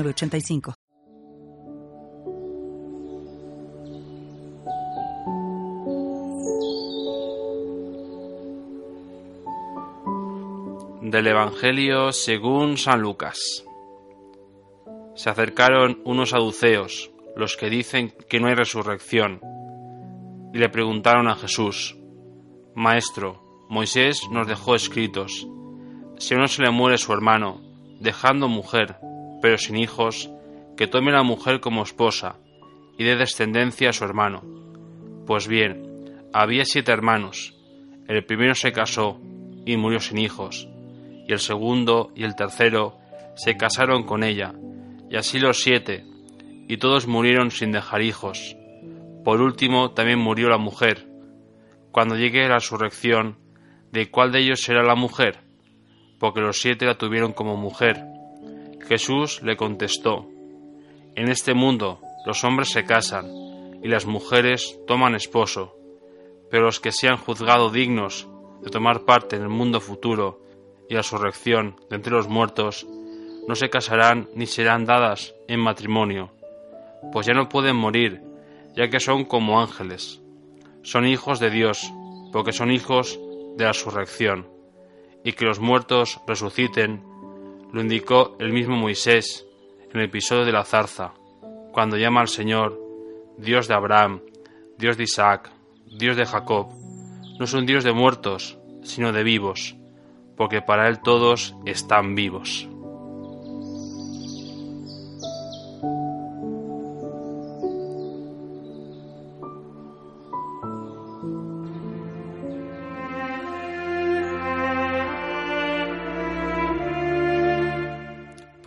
85 Del Evangelio según San Lucas. Se acercaron unos saduceos, los que dicen que no hay resurrección, y le preguntaron a Jesús, Maestro, Moisés nos dejó escritos, si uno se le muere su hermano, dejando mujer, pero sin hijos, que tome la mujer como esposa y dé descendencia a su hermano. Pues bien, había siete hermanos. El primero se casó y murió sin hijos, y el segundo y el tercero se casaron con ella, y así los siete, y todos murieron sin dejar hijos. Por último también murió la mujer. Cuando llegue la resurrección, ¿de cuál de ellos será la mujer? Porque los siete la tuvieron como mujer. Jesús le contestó, En este mundo los hombres se casan y las mujeres toman esposo, pero los que sean juzgados dignos de tomar parte en el mundo futuro y la resurrección de entre los muertos, no se casarán ni serán dadas en matrimonio, pues ya no pueden morir, ya que son como ángeles. Son hijos de Dios, porque son hijos de la resurrección, y que los muertos resuciten lo indicó el mismo Moisés en el episodio de la zarza, cuando llama al Señor Dios de Abraham, Dios de Isaac, Dios de Jacob. No es un Dios de muertos, sino de vivos, porque para Él todos están vivos.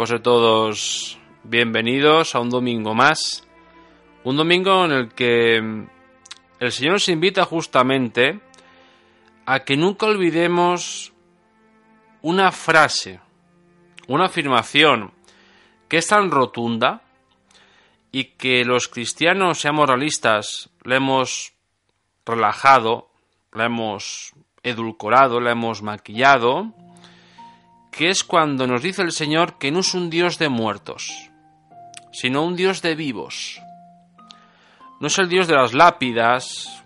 Pues todos bienvenidos a un domingo más. Un domingo en el que el Señor nos invita justamente a que nunca olvidemos una frase, una afirmación que es tan rotunda y que los cristianos, seamos realistas, la hemos relajado, la hemos edulcorado, la hemos maquillado, que es cuando nos dice el Señor que no es un Dios de muertos, sino un Dios de vivos. No es el Dios de las lápidas,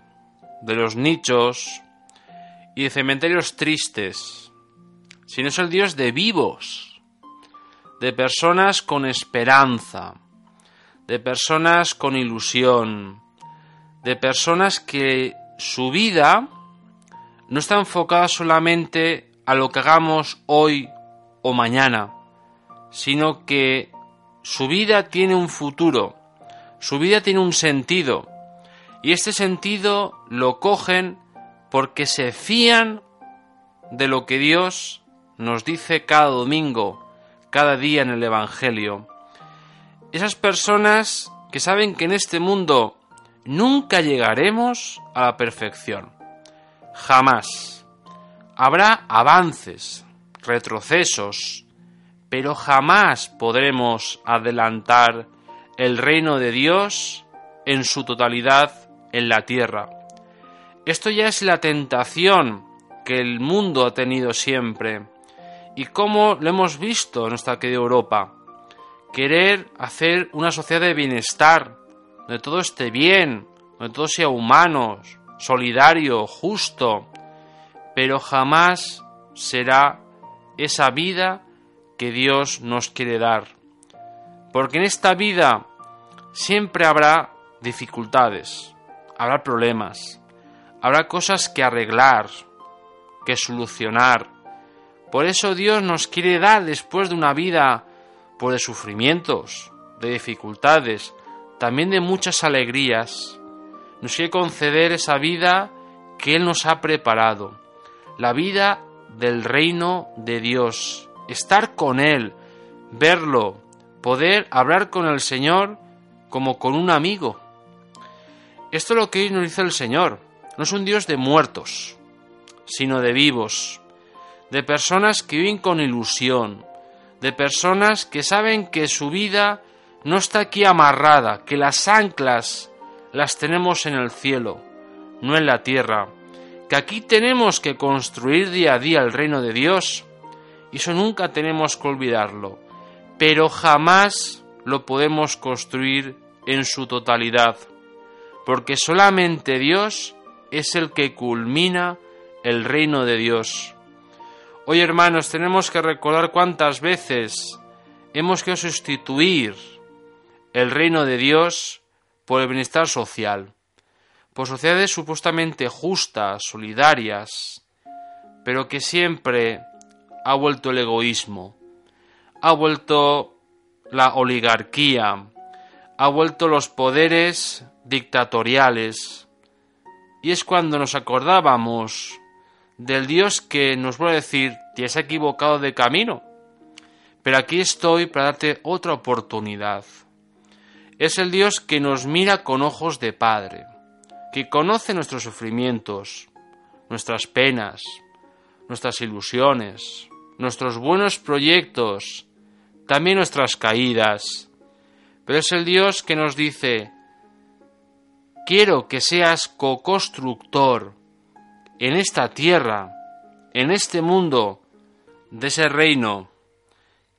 de los nichos y de cementerios tristes, sino es el Dios de vivos, de personas con esperanza, de personas con ilusión, de personas que su vida no está enfocada solamente a lo que hagamos hoy o mañana, sino que su vida tiene un futuro, su vida tiene un sentido, y este sentido lo cogen porque se fían de lo que Dios nos dice cada domingo, cada día en el Evangelio. Esas personas que saben que en este mundo nunca llegaremos a la perfección. Jamás. Habrá avances, retrocesos, pero jamás podremos adelantar el reino de Dios en su totalidad en la tierra. Esto ya es la tentación que el mundo ha tenido siempre y cómo lo hemos visto en nuestra querida Europa. Querer hacer una sociedad de bienestar, donde todo esté bien, donde todo sea humano, solidario, justo, pero jamás será esa vida que Dios nos quiere dar. Porque en esta vida siempre habrá dificultades, habrá problemas, habrá cosas que arreglar, que solucionar. Por eso Dios nos quiere dar después de una vida pues, de sufrimientos, de dificultades, también de muchas alegrías. Nos quiere conceder esa vida que Él nos ha preparado, la vida del reino de Dios, estar con Él, verlo, poder hablar con el Señor como con un amigo. Esto es lo que hoy nos dice el Señor. No es un Dios de muertos, sino de vivos, de personas que viven con ilusión, de personas que saben que su vida no está aquí amarrada, que las anclas las tenemos en el cielo, no en la tierra, que aquí tenemos que construir día a día el reino de Dios, y eso nunca tenemos que olvidarlo, pero jamás lo podemos construir en su totalidad, porque solamente Dios es el que culmina el reino de Dios. Hoy, hermanos, tenemos que recordar cuántas veces hemos querido sustituir el reino de Dios por el bienestar social, por sociedades supuestamente justas, solidarias, pero que siempre ha vuelto el egoísmo, ha vuelto la oligarquía, ha vuelto los poderes dictatoriales, y es cuando nos acordábamos del Dios que nos vuelve a decir, te has equivocado de camino, pero aquí estoy para darte otra oportunidad. Es el Dios que nos mira con ojos de Padre, que conoce nuestros sufrimientos, nuestras penas, nuestras ilusiones, nuestros buenos proyectos, también nuestras caídas. Pero es el Dios que nos dice, quiero que seas co-constructor en esta tierra, en este mundo, de ese reino,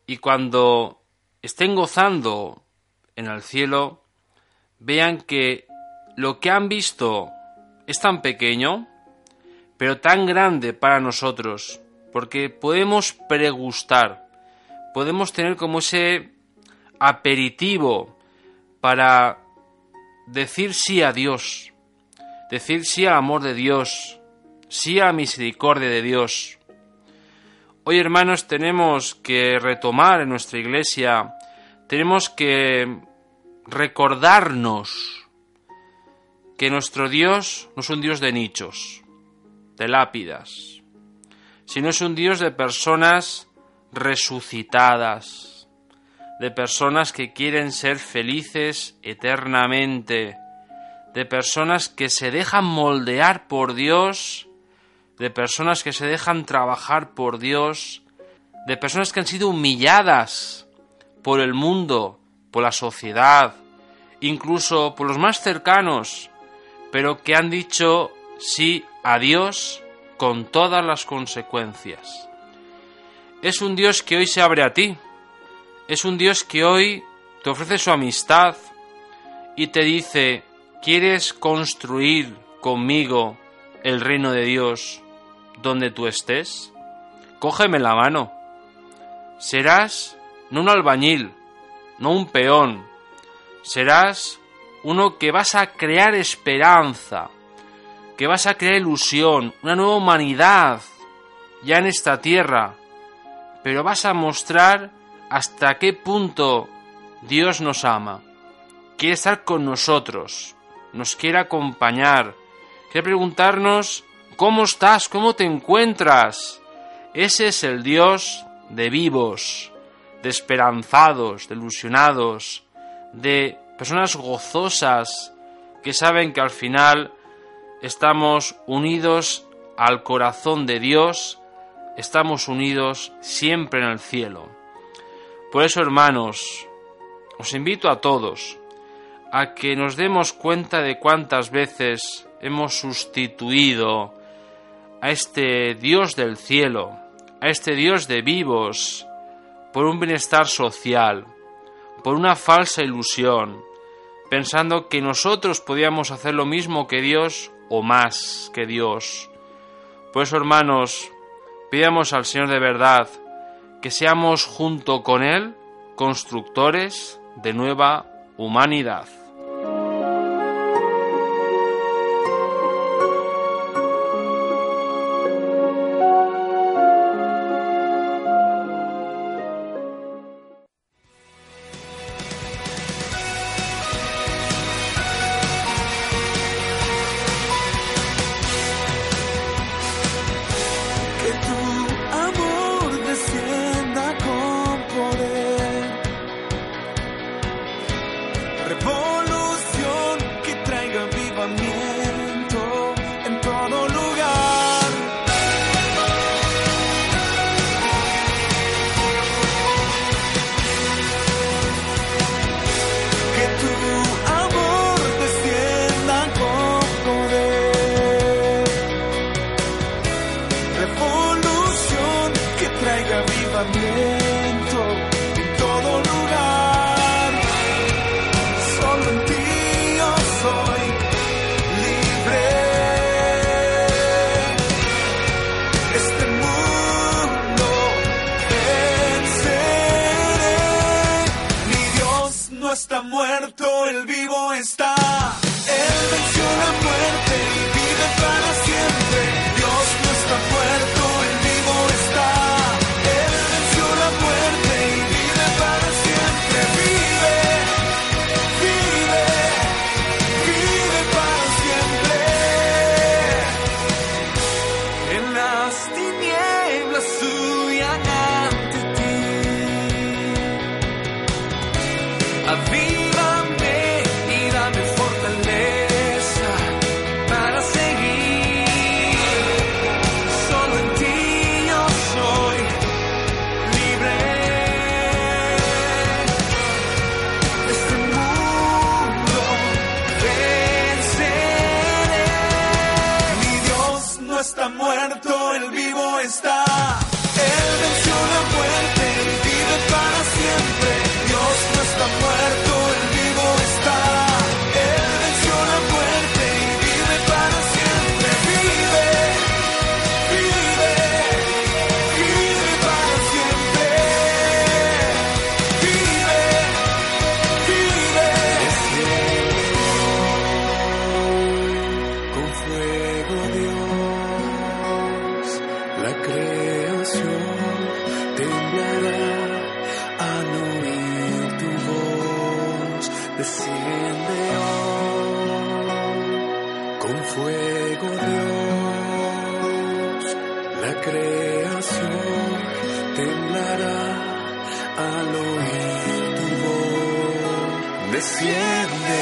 y cuando estén gozando en el cielo, vean que lo que han visto es tan pequeño, pero tan grande para nosotros, porque podemos pregustar, podemos tener como ese aperitivo para decir sí a Dios, decir sí al amor de Dios, sí a misericordia de Dios. Hoy, hermanos, tenemos que retomar en nuestra iglesia, tenemos que recordarnos que nuestro Dios no es un Dios de nichos, de lápidas, sino es un Dios de personas resucitadas, de personas que quieren ser felices eternamente, de personas que se dejan moldear por Dios, de personas que se dejan trabajar por Dios, de personas que han sido humilladas por el mundo, por la sociedad, incluso por los más cercanos, pero que han dicho sí a Dios con todas las consecuencias. Es un Dios que hoy se abre a ti, es un Dios que hoy te ofrece su amistad y te dice, ¿quieres construir conmigo el reino de Dios donde tú estés? Cógeme la mano. Serás no un albañil, no un peón. Serás uno que vas a crear esperanza, que vas a crear ilusión, una nueva humanidad ya en esta tierra, pero vas a mostrar hasta qué punto Dios nos ama, quiere estar con nosotros, nos quiere acompañar, quiere preguntarnos ¿cómo estás? ¿Cómo te encuentras? Ese es el Dios de vivos, de esperanzados, de ilusionados, de personas gozosas que saben que al final estamos unidos al corazón de Dios, estamos unidos siempre en el cielo. Por eso, hermanos, os invito a todos a que nos demos cuenta de cuántas veces hemos sustituido a este Dios del cielo, a este Dios de vivos, por un bienestar social, por una falsa ilusión, pensando que nosotros podíamos hacer lo mismo que Dios o más que Dios. Por eso, hermanos, pidamos al Señor de verdad que seamos junto con Él constructores de nueva humanidad. fuego Dios, la creación temblará al oír tu voz. Desciende